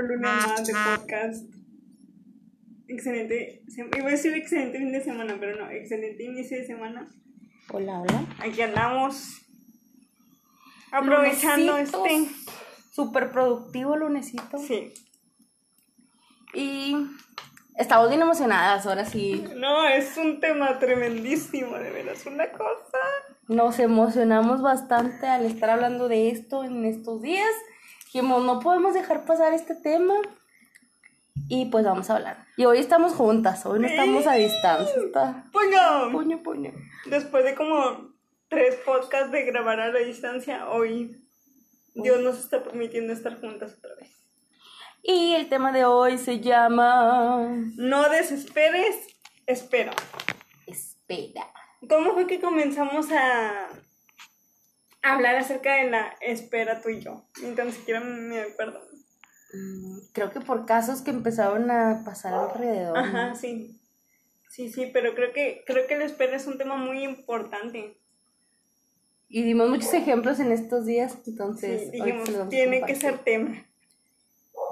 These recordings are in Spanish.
otro lunes más de podcast. Excelente, iba a decir excelente fin de semana, pero no, excelente inicio de semana. Hola, hola. Aquí andamos aprovechando este. Súper productivo lunesito. Sí. Y estamos bien emocionadas, ahora sí. No, es un tema tremendísimo, de veras, una cosa. Nos emocionamos bastante al estar hablando de esto en estos días. Dijimos, no podemos dejar pasar este tema. Y pues vamos a hablar. Y hoy estamos juntas, hoy no estamos a distancia. Está... ¡Puño! Puño, puño. Después de como tres podcasts de grabar a la distancia, hoy Dios nos está permitiendo estar juntas otra vez. Y el tema de hoy se llama... No desesperes, espera. Espera. ¿Cómo fue que comenzamos a hablar acerca de la espera tú y yo? Ni siquiera me acuerdo. Mm, creo que por casos que empezaron a pasar alrededor. Ajá, sí. Sí, sí, pero creo que, creo que la espera es un tema muy importante. Y dimos muchos ejemplos en estos días, entonces sí, dijimos, tiene que ser tema.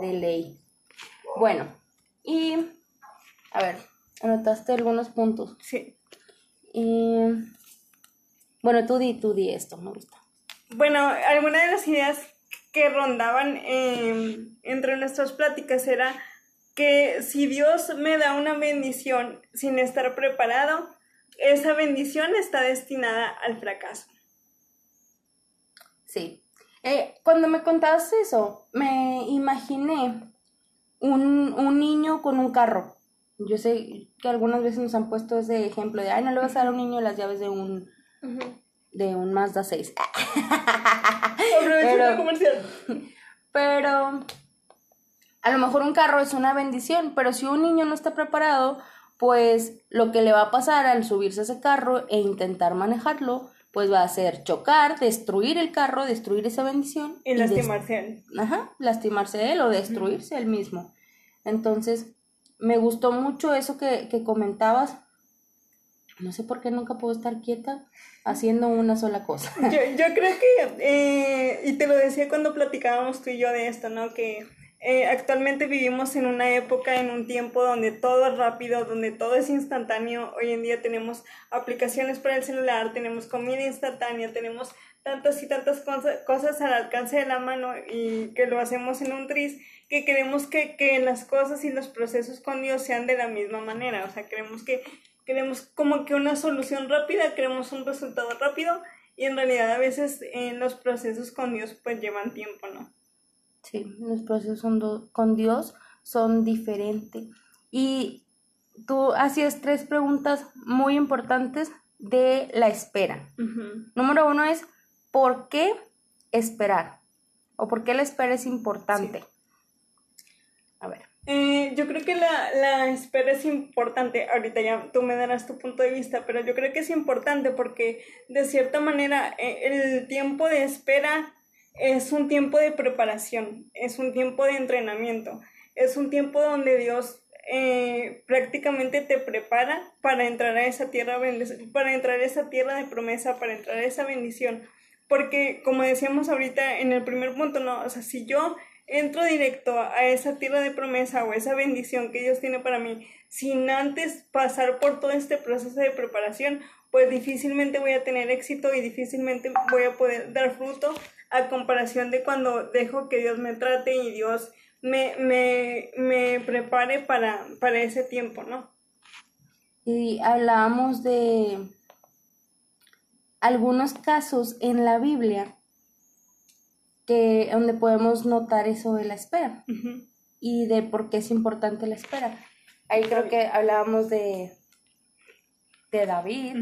De ley. Bueno, y a ver, anotaste algunos puntos. Sí. Y bueno, tú di, tú di esto, me gusta. Bueno, alguna de las ideas que rondaban em, entre nuestras pláticas era que si Dios me da una bendición sin estar preparado, esa bendición está destinada al fracaso. Sí. Eh, cuando me contaste eso, me imaginé un, un, niño con un carro. Yo sé que algunas veces nos han puesto ese ejemplo de, ay, no le vas a dar a un niño las llaves de un, de un Mazda 6. pero, comercial. Pero a lo mejor un carro es una bendición, pero si un niño no está preparado, pues lo que le va a pasar al subirse a ese carro e intentar manejarlo pues va a ser chocar, destruir el carro, destruir esa bendición. Y, lastimarse él. Ajá, lastimarse él o destruirse él mismo. Entonces, me gustó mucho eso que, que comentabas. No sé por qué nunca puedo estar quieta haciendo una sola cosa. Yo, yo creo que, eh, y te lo decía cuando platicábamos tú y yo de esto, ¿no? Que eh, actualmente vivimos en una época, en un tiempo donde todo es rápido, donde todo es instantáneo. Hoy en día tenemos aplicaciones para el celular, tenemos comida instantánea, tenemos tantas y tantas cosas al alcance de la mano y que lo hacemos en un tris, que queremos que, que las cosas y los procesos con Dios sean de la misma manera. O sea, queremos que queremos como que una solución rápida, queremos un resultado rápido y en realidad a veces en eh, los procesos con Dios pues llevan tiempo, ¿no? Sí, los procesos con Dios son diferentes. Y tú hacías tres preguntas muy importantes de la espera. Número uno es, ¿por qué esperar? ¿O por qué la espera es importante? Eh, yo creo que la, la, espera es importante, ahorita ya tú me darás tu punto de vista, pero yo creo que es importante porque de cierta manera eh, el tiempo de espera es un tiempo de preparación, es un tiempo de entrenamiento, es un tiempo donde Dios eh, prácticamente te prepara para entrar a esa tierra para entrar a esa tierra de promesa, para entrar a esa bendición. Porque como decíamos ahorita en el primer punto, no, o sea, si yo entro directo a esa tierra de promesa o esa bendición que Dios tiene para mí, sin antes pasar por todo este proceso de preparación, pues difícilmente voy a tener éxito y difícilmente voy a poder dar fruto a comparación de cuando dejo que Dios me trate y Dios me, me, me prepare para, para ese tiempo, ¿no? Y hablábamos de algunos casos en la Biblia que donde podemos notar eso de la espera y de por qué es importante la espera. Ahí creo que hablábamos de, de David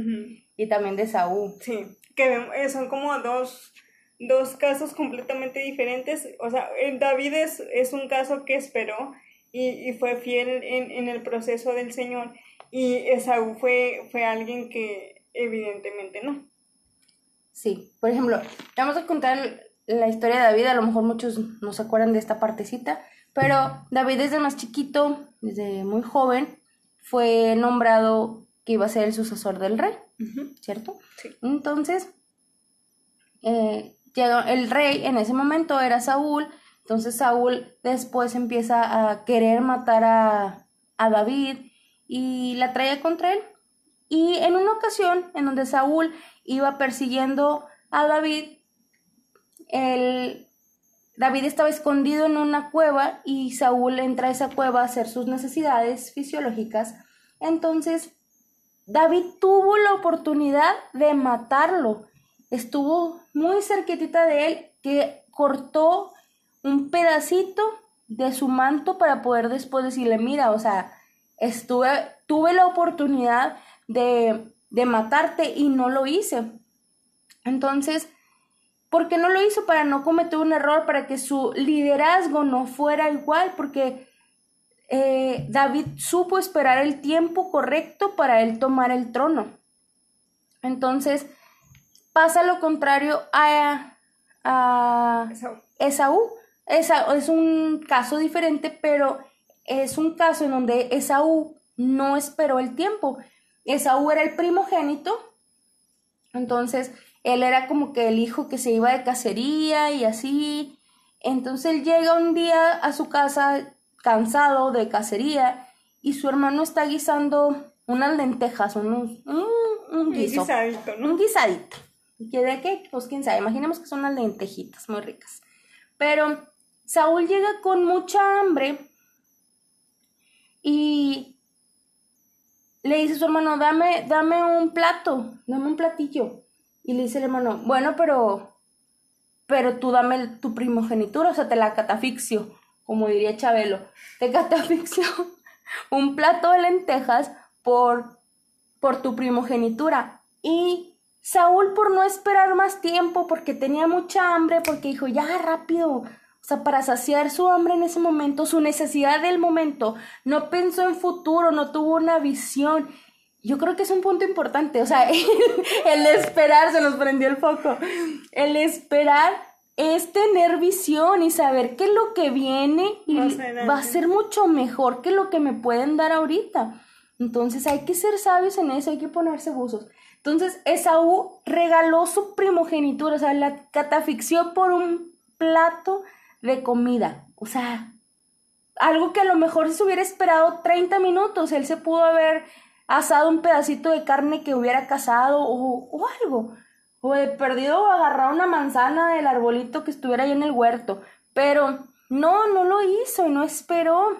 y también de Saúl. Sí, que son como dos dos casos completamente diferentes. O sea, David es, es un caso que esperó y, y fue fiel en, en, el proceso del Señor. Y Esaú fue, fue alguien que evidentemente no. Sí, por ejemplo, vamos a contar la historia de David, a lo mejor muchos no se acuerdan de esta partecita, pero David desde más chiquito, desde muy joven, fue nombrado que iba a ser el sucesor del rey, ¿cierto? Sí. Entonces, eh, el rey en ese momento era Saúl, Entonces Saúl después empieza a querer matar a, a David y la trae contra él. Y en una ocasión en donde Saúl iba persiguiendo a David, el, David estaba escondido en una cueva y Saúl entra a esa cueva a hacer sus necesidades fisiológicas. Entonces, David tuvo la oportunidad de matarlo. Estuvo muy cerquitita de él que cortó un pedacito de su manto para poder después decirle, mira, o sea, estuve, tuve la oportunidad de, de matarte y no lo hice. Entonces, ¿por qué no lo hizo? Para no cometer un error, para que su liderazgo no fuera igual, porque eh, David supo esperar el tiempo correcto para él tomar el trono. Entonces, pasa lo contrario a, a Esaú. Esaú. Es un caso diferente, pero es un caso en donde Esaú no esperó el tiempo. Esaú era el primogénito, entonces él era como que el hijo que se iba de cacería y así. Entonces él llega un día a su casa cansado de cacería y su hermano está guisando unas lentejas, un, un, guisadito, ¿no? Un guisadito. ¿Y de qué? Pues quién sabe, imaginemos que son unas lentejitas muy ricas. Pero Saúl llega con mucha hambre y le dice a su hermano, dame, dame un plato, dame un platillo. Y le dice el hermano, bueno, pero, pero tú dame tu primogenitura, o sea, te la catafixio, como diría Chabelo. Te catafixio un plato de lentejas por, por tu primogenitura. Y Saúl, por no esperar más tiempo, porque tenía mucha hambre, porque dijo, ya rápido, o sea, para saciar su hambre en ese momento, su necesidad del momento, no pensó en futuro, no tuvo una visión. Yo creo que es un punto importante, o sea, el, esperar, se nos prendió el foco, el esperar es tener visión y saber que lo que viene va a ser mucho mejor que lo que me pueden dar ahorita. Entonces hay que ser sabios en eso, hay que ponerse buzos. Entonces Esaú regaló su primogenitura, o sea, la catafixió por un plato de comida. O sea, algo que a lo mejor se hubiera esperado 30 minutos, él se pudo haber asado un pedacito de carne que hubiera cazado o, algo. O de perdido agarrar una manzana del arbolito que estuviera ahí en el huerto. Pero no, no lo hizo y no esperó.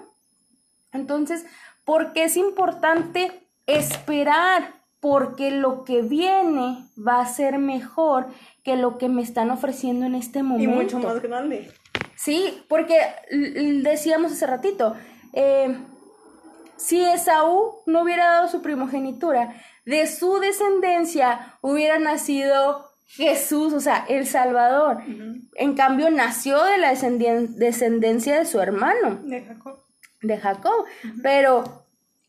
Entonces, ¿por qué es importante esperar? Porque lo que viene va a ser mejor que lo que me están ofreciendo en este momento. Y mucho más grande. Sí, porque decíamos hace ratito, eh, si Esaú no hubiera dado su primogenitura, de su descendencia hubiera nacido Jesús, o sea, el Salvador. En cambio, nació de la descendencia de su hermano. De Jacob. De Jacob. Pero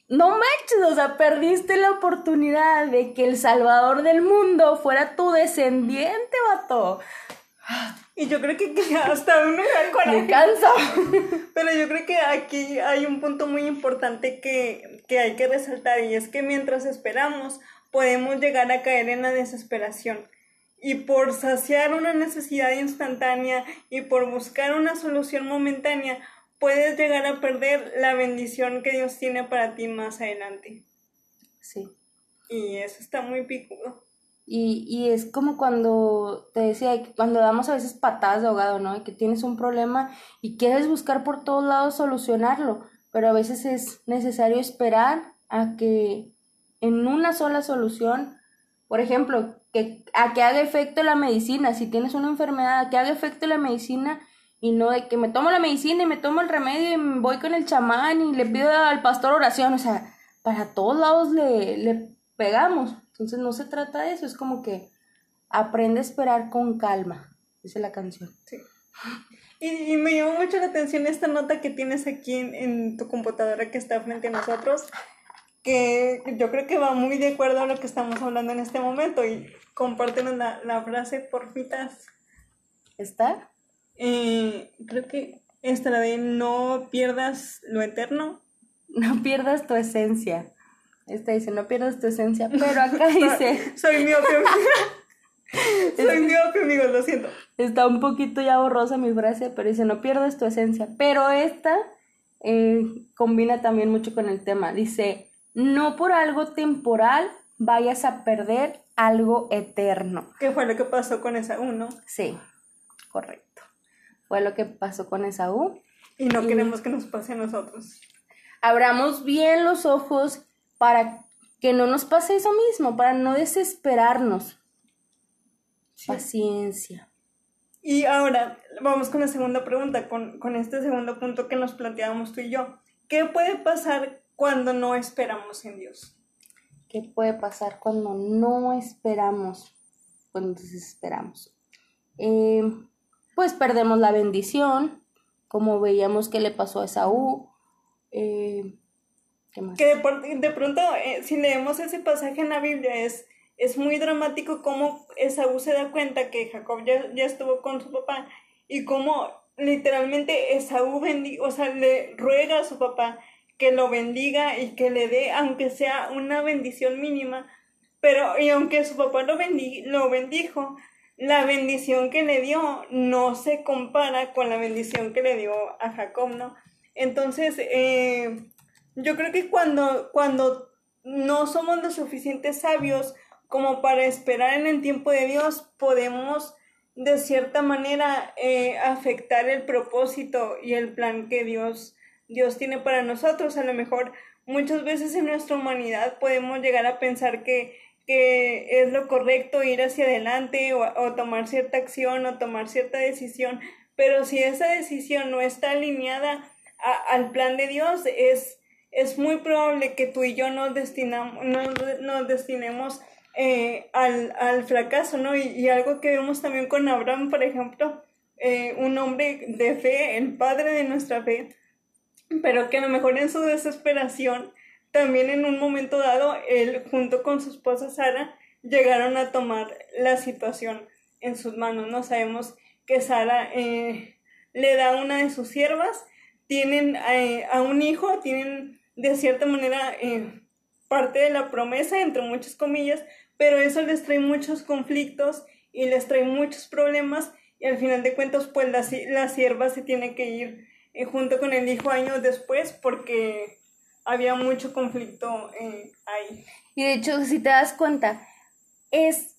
no manches, o sea, perdiste la oportunidad de que el Salvador del mundo fuera tu descendiente, vato. Y yo creo que, hasta uno. Me cansa. Pero yo creo que aquí hay un punto muy importante que, que hay que resaltar y es que mientras esperamos podemos llegar a caer en la desesperación. Y por saciar una necesidad instantánea y por buscar una solución momentánea, puedes llegar a perder la bendición que Dios tiene para ti más adelante. Sí. Y eso está muy picudo. Y, y es como cuando te decía, cuando damos a veces patadas de ahogado, ¿no? Que tienes un problema y quieres buscar por todos lados solucionarlo, pero a veces es necesario esperar a que en una sola solución, por ejemplo, que, a que haga efecto la medicina, si tienes una enfermedad, a que haga efecto la medicina y no de que me tomo la medicina y me tomo el remedio y voy con el chamán y le pido al pastor oración, o sea, para todos lados le pegamos. Entonces no se trata de eso, es como que aprende a esperar con calma, dice la canción. Sí. Y, me llamó mucho la atención esta nota que tienes aquí en, tu computadora que está frente a nosotros, que yo creo que va muy de acuerdo a lo que estamos hablando en este momento. Y compártenos la, la frase, porfitas. ¿Está? Eh, creo que esta, la de no pierdas lo eterno. No pierdas tu esencia. Esta dice, no pierdas tu esencia, pero acá dice... Soy mío Soy miope, amigos, lo siento. Está un poquito ya borrosa mi frase, pero dice, no pierdas tu esencia. Pero esta eh, combina también mucho con el tema. Dice, no por algo temporal vayas a perder algo eterno. ¿Qué fue lo que pasó con Esaú, no? Sí, correcto. Fue lo que pasó con Esaú. Y no queremos que nos pase a nosotros. Abramos bien los ojos para que no nos pase eso mismo, para no desesperarnos. Paciencia. Y ahora vamos con la segunda pregunta, con, con este segundo punto que nos planteábamos tú y yo. ¿Qué puede pasar cuando no esperamos en Dios? ¿Qué puede pasar cuando no esperamos? Cuando desesperamos. Eh, pues perdemos la bendición, como veíamos que le pasó a Esaú. Eh, Que de, pronto, eh, si leemos ese pasaje en la Biblia, es, es muy dramático cómo Esaú se da cuenta que Jacob ya, ya estuvo con su papá y cómo literalmente Esaú o sea, le ruega a su papá que lo bendiga y que le dé, aunque sea una bendición mínima, pero y aunque su papá lo, lo bendijo, la bendición que le dio no se compara con la bendición que le dio a Jacob, ¿no? Entonces, eh, yo creo que cuando, cuando no somos lo suficiente sabios como para esperar en el tiempo de Dios, podemos de cierta manera eh, afectar el propósito y el plan que Dios Dios tiene para nosotros. A lo mejor muchas veces en nuestra humanidad podemos llegar a pensar que, que es lo correcto ir hacia adelante o, tomar cierta acción o tomar cierta decisión, pero si esa decisión no está alineada al plan de Dios, es, es muy probable que tú y yo nos, destinamos, nos, destinemos eh, al, al, fracaso, ¿no? Y, algo que vemos también con Abraham, por ejemplo, eh, un hombre de fe, el padre de nuestra fe, pero que a lo mejor en su desesperación, también en un momento dado, él junto con su esposa Sara llegaron a tomar la situación en sus manos. No sabemos que Sara eh, le da una de sus siervas, tienen a un hijo, tienen de cierta manera eh, parte de la promesa, entre muchas comillas, pero eso les trae muchos conflictos y les trae muchos problemas y al final de cuentas pues la, la sierva se tiene que ir eh, junto con el hijo años después porque había mucho conflicto eh, ahí. Y de hecho, si te das cuenta, es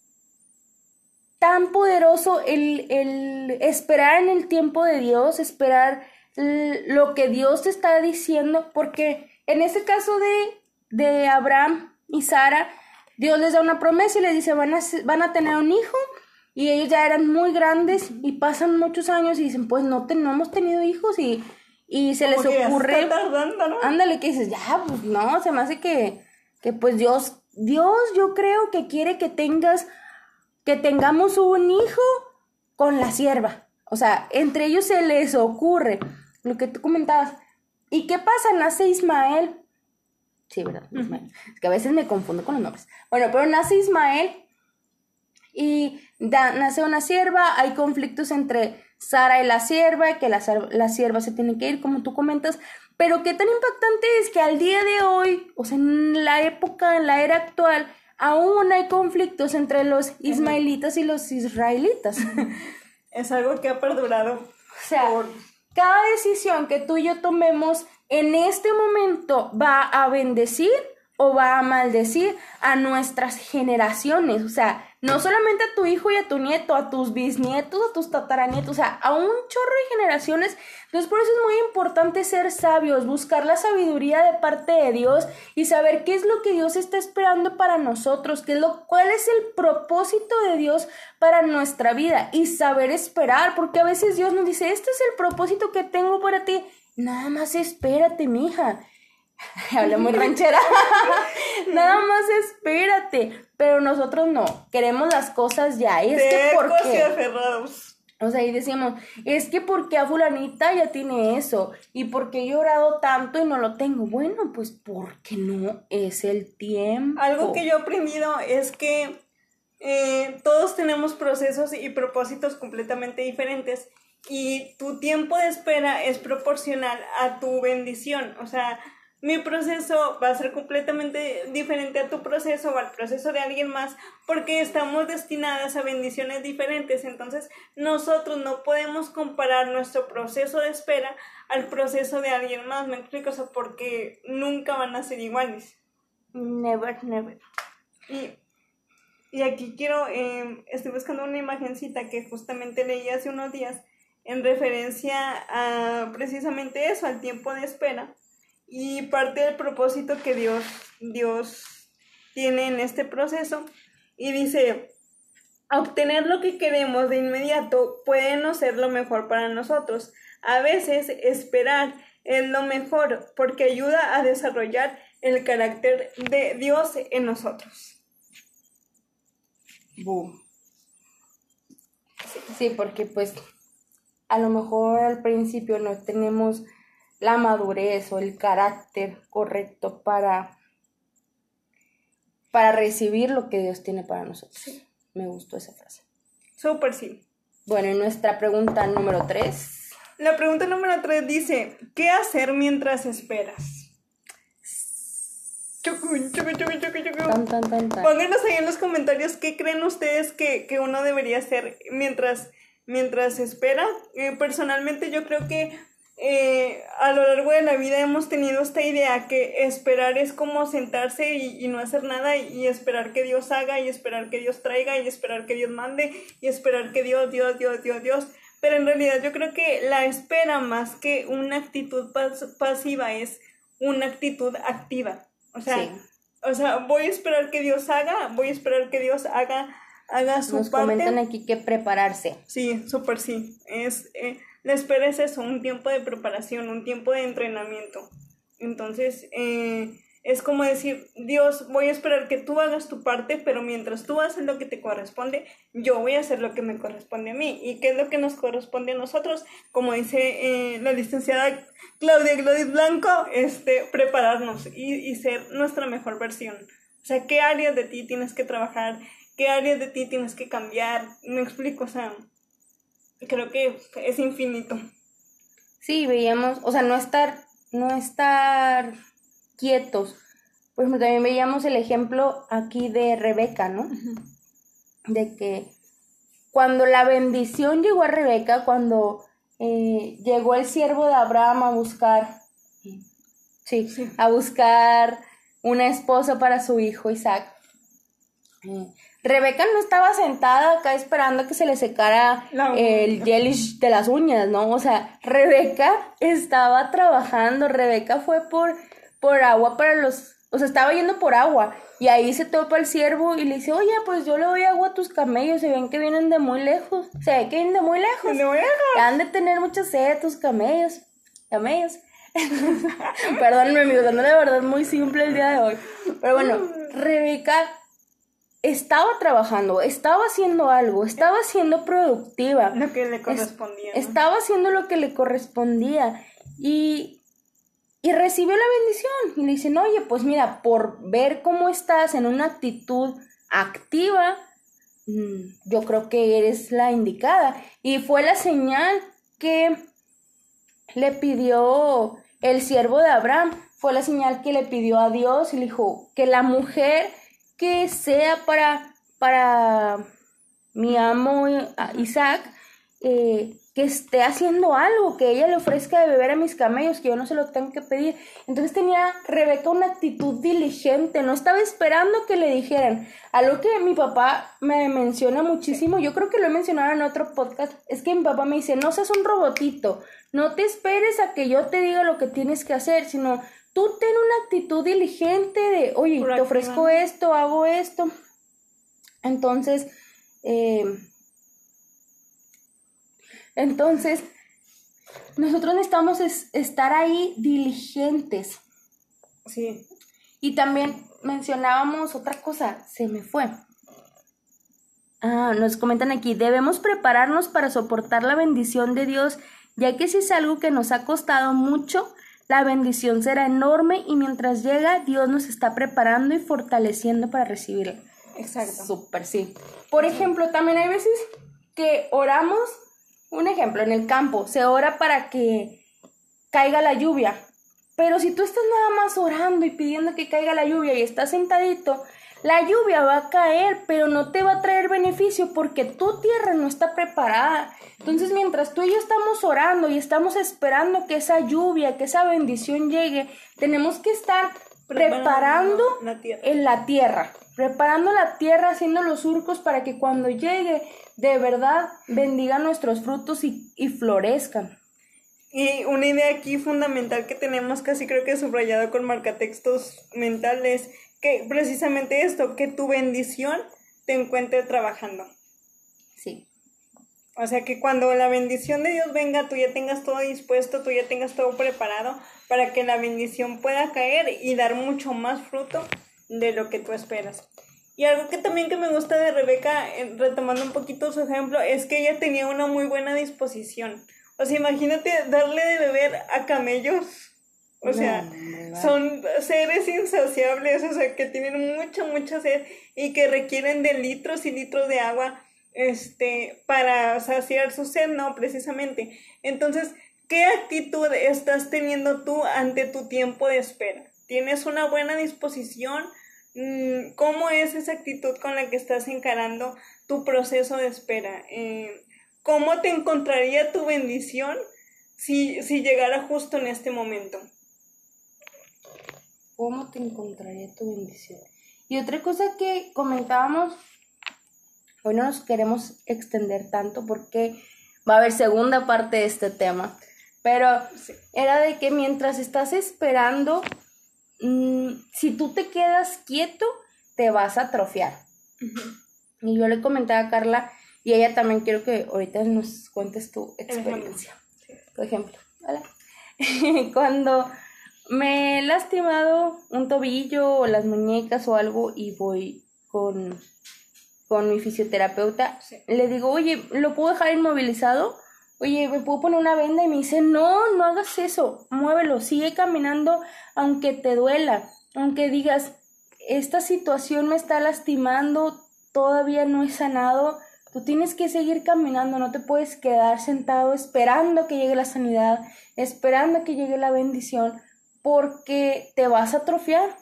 tan poderoso el, el esperar en el tiempo de Dios, esperar lo que Dios te está diciendo, porque en ese caso de, de Abraham y Sara, Dios les da una promesa y les dice, van a, van a tener un hijo, y ellos ya eran muy grandes y pasan muchos años y dicen, pues no, no hemos tenido hijos y, y se les ocurre... ¿no? Ándale, que dices, ya, pues no, se me hace que, que pues Dios, Dios yo creo que quiere que tengas, que tengamos un hijo con la sierva. O sea, entre ellos se les ocurre lo que tú comentabas. ¿Y qué pasa? Nace Ismael. Sí, ¿verdad? Ismael. Es que a veces me confundo con los nombres. Bueno, pero nace Ismael y nace una sierva, hay conflictos entre Sara y la sierva, que la, la sierva se tiene que ir, como tú comentas, pero qué tan impactante es que al día de hoy, o sea, en la época, en la era actual, aún hay conflictos entre los ismaelitas y los israelitas. Es algo que ha perdurado. O sea, cada decisión que tú y yo tomemos en este momento va a bendecir o va a maldecir a nuestras generaciones. O sea, no solamente a tu hijo y a tu nieto, a tus bisnietos, a tus tataranietos, o sea, a un chorro de generaciones. Entonces, por eso es muy importante ser sabios, buscar la sabiduría de parte de Dios y saber qué es lo que Dios está esperando para nosotros, qué es lo, cuál es el propósito de Dios para nuestra vida y saber esperar, porque a veces Dios nos dice, este es el propósito que tengo para ti. Nada más espérate, mija. Habla muy ranchera. Nada más espérate. Pero nosotros no. Queremos las cosas ya. Es que ¿por qué? O sea, y decimos, es que porque a fulanita ya tiene eso y porque he llorado tanto y no lo tengo. Bueno, pues porque no es el tiempo. Algo que yo he aprendido es que eh, todos tenemos procesos y propósitos completamente diferentes y tu tiempo de espera es proporcional a tu bendición. O sea, mi proceso va a ser completamente diferente a tu proceso o al proceso de alguien más porque estamos destinadas a bendiciones diferentes. Entonces nosotros no podemos comparar nuestro proceso de espera al proceso de alguien más. ¿Me explico? O porque nunca van a ser iguales. Never, never. Y, y aquí quiero, eh, estoy buscando una imagencita que justamente leí hace unos días en referencia a precisamente eso, al tiempo de espera y parte del propósito que Dios, Dios tiene en este proceso. Y dice, obtener lo que queremos de inmediato puede no ser lo mejor para nosotros. A veces esperar es lo mejor porque ayuda a desarrollar el carácter de Dios en nosotros. Boom. Sí, porque pues a lo mejor al principio no tenemos la madurez o el carácter correcto para, para recibir lo que Dios tiene para nosotros. Me gustó esa frase. Súper sí. Bueno, y nuestra pregunta número tres. La pregunta número tres dice, ¿qué hacer mientras esperas? Pónganos ahí en los comentarios qué creen ustedes que, que uno debería hacer mientras, mientras espera. Eh, personalmente yo creo que eh, a lo largo de la vida hemos tenido esta idea que esperar es como sentarse y, no hacer nada y, esperar que Dios haga y esperar que Dios traiga y esperar que Dios mande y esperar que Dios, Dios, Dios, Dios, Dios. Pero en realidad yo creo que la espera más que una actitud pasiva es una actitud activa. O sea, o sea, voy a esperar que Dios haga, voy a esperar que Dios haga, haga su Nos comentan aquí que prepararse. Sí, súper sí. Es... Eh, espera es eso, un tiempo de preparación, un tiempo de entrenamiento. Entonces, eh, es como decir, Dios, voy a esperar que tú hagas tu parte, pero mientras tú haces lo que te corresponde, yo voy a hacer lo que me corresponde a mí. ¿Y qué es lo que nos corresponde a nosotros? Como dice eh, la licenciada Claudia Glodis Blanco, este, prepararnos y, y ser nuestra mejor versión. O sea, ¿qué áreas de ti tienes que trabajar? ¿Qué áreas de ti tienes que cambiar? Me explico, o sea, creo que es infinito. Sí, veíamos, o sea, no estar, no estar quietos. Por ejemplo, también veíamos el ejemplo aquí de Rebeca, ¿no? De que cuando la bendición llegó a Rebeca, cuando eh, llegó el siervo de Abraham a buscar, sí, a buscar una esposa para su hijo Isaac, eh, Rebeca no estaba sentada acá esperando que se le secara el gelish de las uñas, ¿no? O sea, Rebeca estaba trabajando, Rebeca fue por, por agua para los, o sea, estaba yendo por agua y ahí se topa el ciervo y le dice, oye, pues yo le doy agua a tus camellos, se ven que vienen de muy lejos, se ve que vienen de muy lejos. De muy lejos. Han de tener mucha sed tus camellos, camellos. Perdónenme, amigos, no de verdad muy simple el día de hoy. Pero bueno, Rebeca estaba trabajando, estaba haciendo algo, estaba siendo productiva. Lo que le correspondía. Estaba haciendo lo que le correspondía y, y recibió la bendición. Y le dicen, oye, pues mira, por ver cómo estás en una actitud activa, mm, yo creo que eres la indicada. Y fue la señal que le pidió el siervo de Abraham, fue la señal que le pidió a Dios y le dijo que la mujer que sea para, para mi amo Isaac, eh, que esté haciendo algo, que ella le ofrezca de beber a mis camellos, que yo no se lo tengo que pedir. Entonces tenía Rebeca una actitud diligente, no estaba esperando que le dijeran. Algo que mi papá me menciona muchísimo, yo creo que lo he mencionado en otro podcast, es que mi papá me dice, no seas un robotito, no te esperes a que yo te diga lo que tienes que hacer, sino tú ten una actitud diligente de, oye, te ofrezco esto, hago esto. Entonces, eh, entonces, nosotros necesitamos estar ahí diligentes. Sí. Y también mencionábamos otra cosa, se me fue. Ah, nos comentan aquí, debemos prepararnos para soportar la bendición de Dios, ya que si es algo que nos ha costado mucho, la bendición será enorme y mientras llega, Dios nos está preparando y fortaleciendo para recibirla. Exacto. Súper, sí. Por ejemplo, también hay veces que oramos, un ejemplo, en el campo, se ora para que caiga la lluvia. Pero si tú estás nada más orando y pidiendo que caiga la lluvia y estás sentadito, la lluvia va a caer, pero no te va a traer beneficio porque tu tierra no está preparada. Entonces, mientras tú y yo estamos orando y estamos esperando que esa lluvia, que esa bendición llegue, tenemos que estar preparando, en la tierra, preparando la tierra, haciendo los surcos para que cuando llegue, de verdad, bendiga nuestros frutos y, y florezcan. Y una idea aquí fundamental que tenemos casi creo que subrayado con marcatextos mentales que precisamente esto, que tu bendición te encuentre trabajando. Sí. O sea, que cuando la bendición de Dios venga, tú ya tengas todo dispuesto, tú ya tengas todo preparado para que la bendición pueda caer y dar mucho más fruto de lo que tú esperas. Y algo que también que me gusta de Rebeca, eh, retomando un poquito su ejemplo, es que ella tenía una muy buena disposición. O sea, imagínate darle de beber a camellos o sea, son seres insaciables, o sea, que tienen mucha, mucha sed y que requieren de litros y litros de agua este, para saciar su sed, ¿no? Precisamente. Entonces, ¿qué actitud estás teniendo tú ante tu tiempo de espera? ¿Tienes una buena disposición? Mm, ¿Cómo es esa actitud con la que estás encarando tu proceso de espera? Eh, ¿Cómo te encontraría tu bendición si, si llegara justo en este momento? ¿Cómo te encontraría tu bendición? Y otra cosa que comentábamos, hoy no nos queremos extender tanto porque va a haber segunda parte de este tema, pero era de que mientras estás esperando, mm, si tú te quedas quieto, te vas a atrofiar. Y yo le comentaba a Carla, y ella también quiero que ahorita nos cuentes tu experiencia. Por ejemplo, ¿vale? Cuando me he lastimado un tobillo o las muñecas o algo y voy con, con mi fisioterapeuta. Le digo, oye, ¿lo puedo dejar inmovilizado? Oye, ¿me puedo poner una venda? Y me dice, no, no hagas eso, muévelo, sigue caminando aunque te duela, aunque digas, esta situación me está lastimando, todavía no he sanado. Tú tienes que seguir caminando, no te puedes quedar sentado esperando que llegue la sanidad, esperando que llegue la bendición, porque te vas a atrofiar.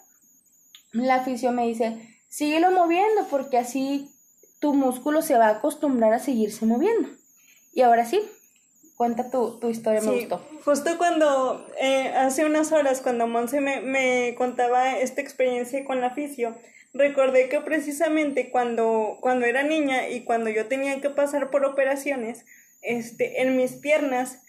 La afición me dice, síguelo moviendo porque así tu músculo se va a acostumbrar a seguirse moviendo. Y ahora sí, cuenta tu, historia, me gustó. Justo cuando, eh, hace unas horas, cuando Monse me, me, contaba esta experiencia con la fisio, recordé que precisamente cuando, cuando era niña y cuando yo tenía que pasar por operaciones, este, en mis piernas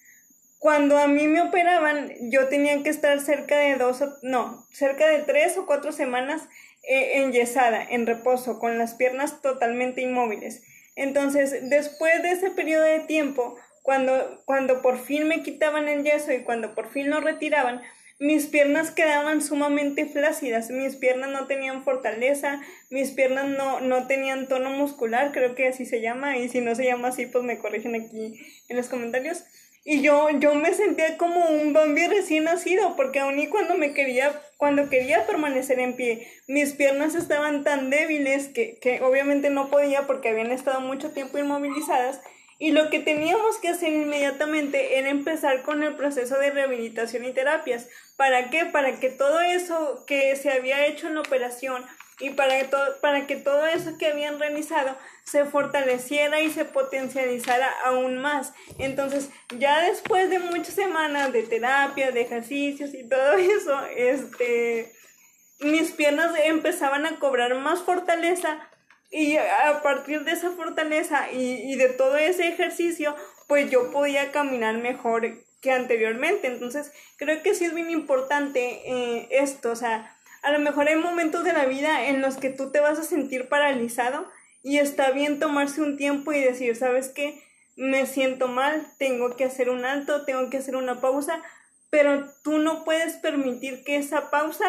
cuando a mí me operaban, yo tenía que estar cerca de dos, no, cerca de tres o cuatro semanas eh, enyesada, en reposo, con las piernas totalmente inmóviles. Entonces, después de ese periodo de tiempo, cuando, cuando por fin me quitaban el yeso y cuando por fin lo retiraban, mis piernas quedaban sumamente flácidas, mis piernas no tenían fortaleza, mis piernas no, no tenían tono muscular, creo que así se llama, y si no se llama así, pues me corrigen aquí en los comentarios. Y yo, yo me sentía como un Bambi recién nacido, porque aún y cuando me quería, cuando quería permanecer en pie, mis piernas estaban tan débiles que, que obviamente no podía porque habían estado mucho tiempo inmovilizadas. Y lo que teníamos que hacer inmediatamente era empezar con el proceso de rehabilitación y terapias. ¿Para qué? Para que todo eso que se había hecho en la operación y para que, todo, para que todo eso que habían realizado se fortaleciera y se potencializara aún más. Entonces, ya después de muchas semanas de terapia, de ejercicios y todo eso, este, mis piernas empezaban a cobrar más fortaleza y a partir de esa fortaleza y, de todo ese ejercicio, pues yo podía caminar mejor que anteriormente. Entonces, creo que sí es bien importante eh, esto, o sea, a lo mejor hay momentos de la vida en los que tú te vas a sentir paralizado y está bien tomarse un tiempo y decir, ¿sabes qué? Me siento mal, tengo que hacer un alto, tengo que hacer una pausa, pero tú no puedes permitir que esa pausa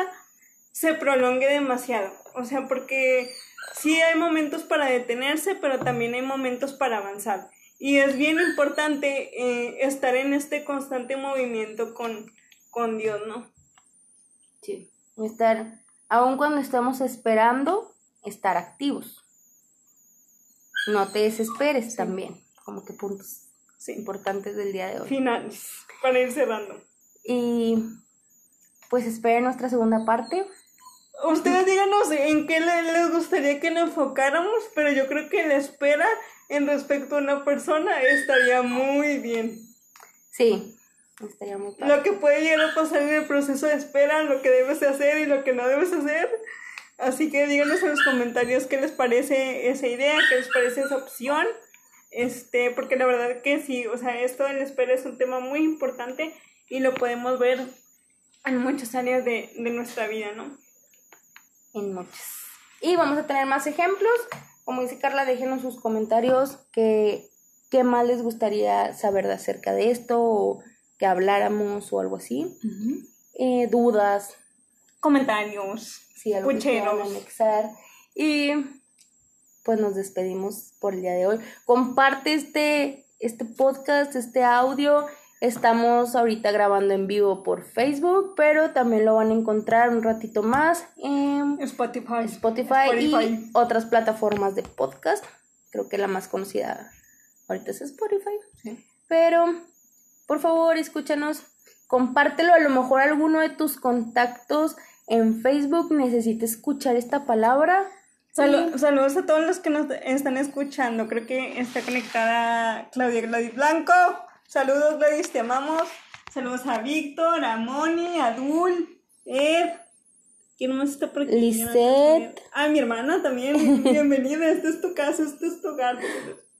se prolongue demasiado. O sea, porque sí hay momentos para detenerse, pero también hay momentos para avanzar. Y es bien importante eh, estar en este constante movimiento con, con Dios, ¿no? Sí estar, aun cuando estamos esperando, estar activos. No te desesperes también, como que puntos importantes del día de hoy. Finales, para ir cerrando. Y pues esperen nuestra segunda parte. Ustedes díganos en qué les gustaría que nos enfocáramos, pero yo creo que la espera en respecto a una persona estaría muy bien. Sí, estaría muy Lo que puede llegar a pasar en el proceso de espera, lo que debes hacer y lo que no debes hacer. Así que díganos en los comentarios qué les parece esa idea, qué les parece esa opción. Este, porque la verdad que sí, o sea, esto de la espera es un tema muy importante y lo podemos ver en muchas áreas de, de nuestra vida, ¿no? En muchas. Y vamos a tener más ejemplos. Como dice Carla, déjenos sus comentarios qué, qué más les gustaría saber de acerca de esto o que habláramos o algo así. Eh, dudas. Comentarios. Sí, algo que anexar. Y pues nos despedimos por el día de hoy. Comparte este, este podcast, este audio Estamos ahorita grabando en vivo por Facebook, pero también lo van a encontrar un ratito más en Spotify, Spotify, y otras plataformas de podcast. Creo que la más conocida ahorita es Spotify. Pero, por favor, escúchanos, compártelo. A lo mejor alguno de tus contactos en Facebook necesita escuchar esta palabra. Saludos a todos los que nos están escuchando. Creo que está conectada Claudia Gladys Blanco. Saludos, Gladys, te amamos. Saludos a Víctor, a Moni, a Dul, Ed. ¿Quién más está por aquí? Lisette. Ah, mi hermana también. Bienvenida. Este es tu casa, este es tu hogar.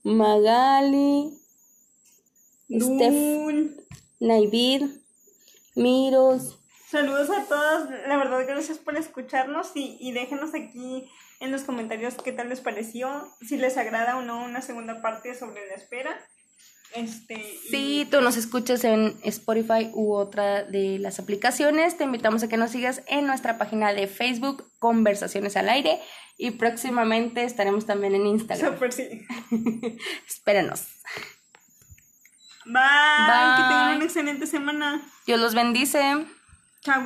Magali. Dul. Naivid. Miros. Saludos a todos. La verdad, gracias por escucharnos y, y déjenos aquí en los comentarios qué tal les pareció, si les agrada o no una segunda parte sobre la espera. Este, Si tú nos escuchas en Spotify u otra de las aplicaciones, te invitamos a que nos sigas en nuestra página de Facebook, Conversaciones al Aire, y próximamente estaremos también en Instagram. Super, sí. Espérenos. Bye. Bye. Que tengan una excelente semana. Dios los bendice. Chao.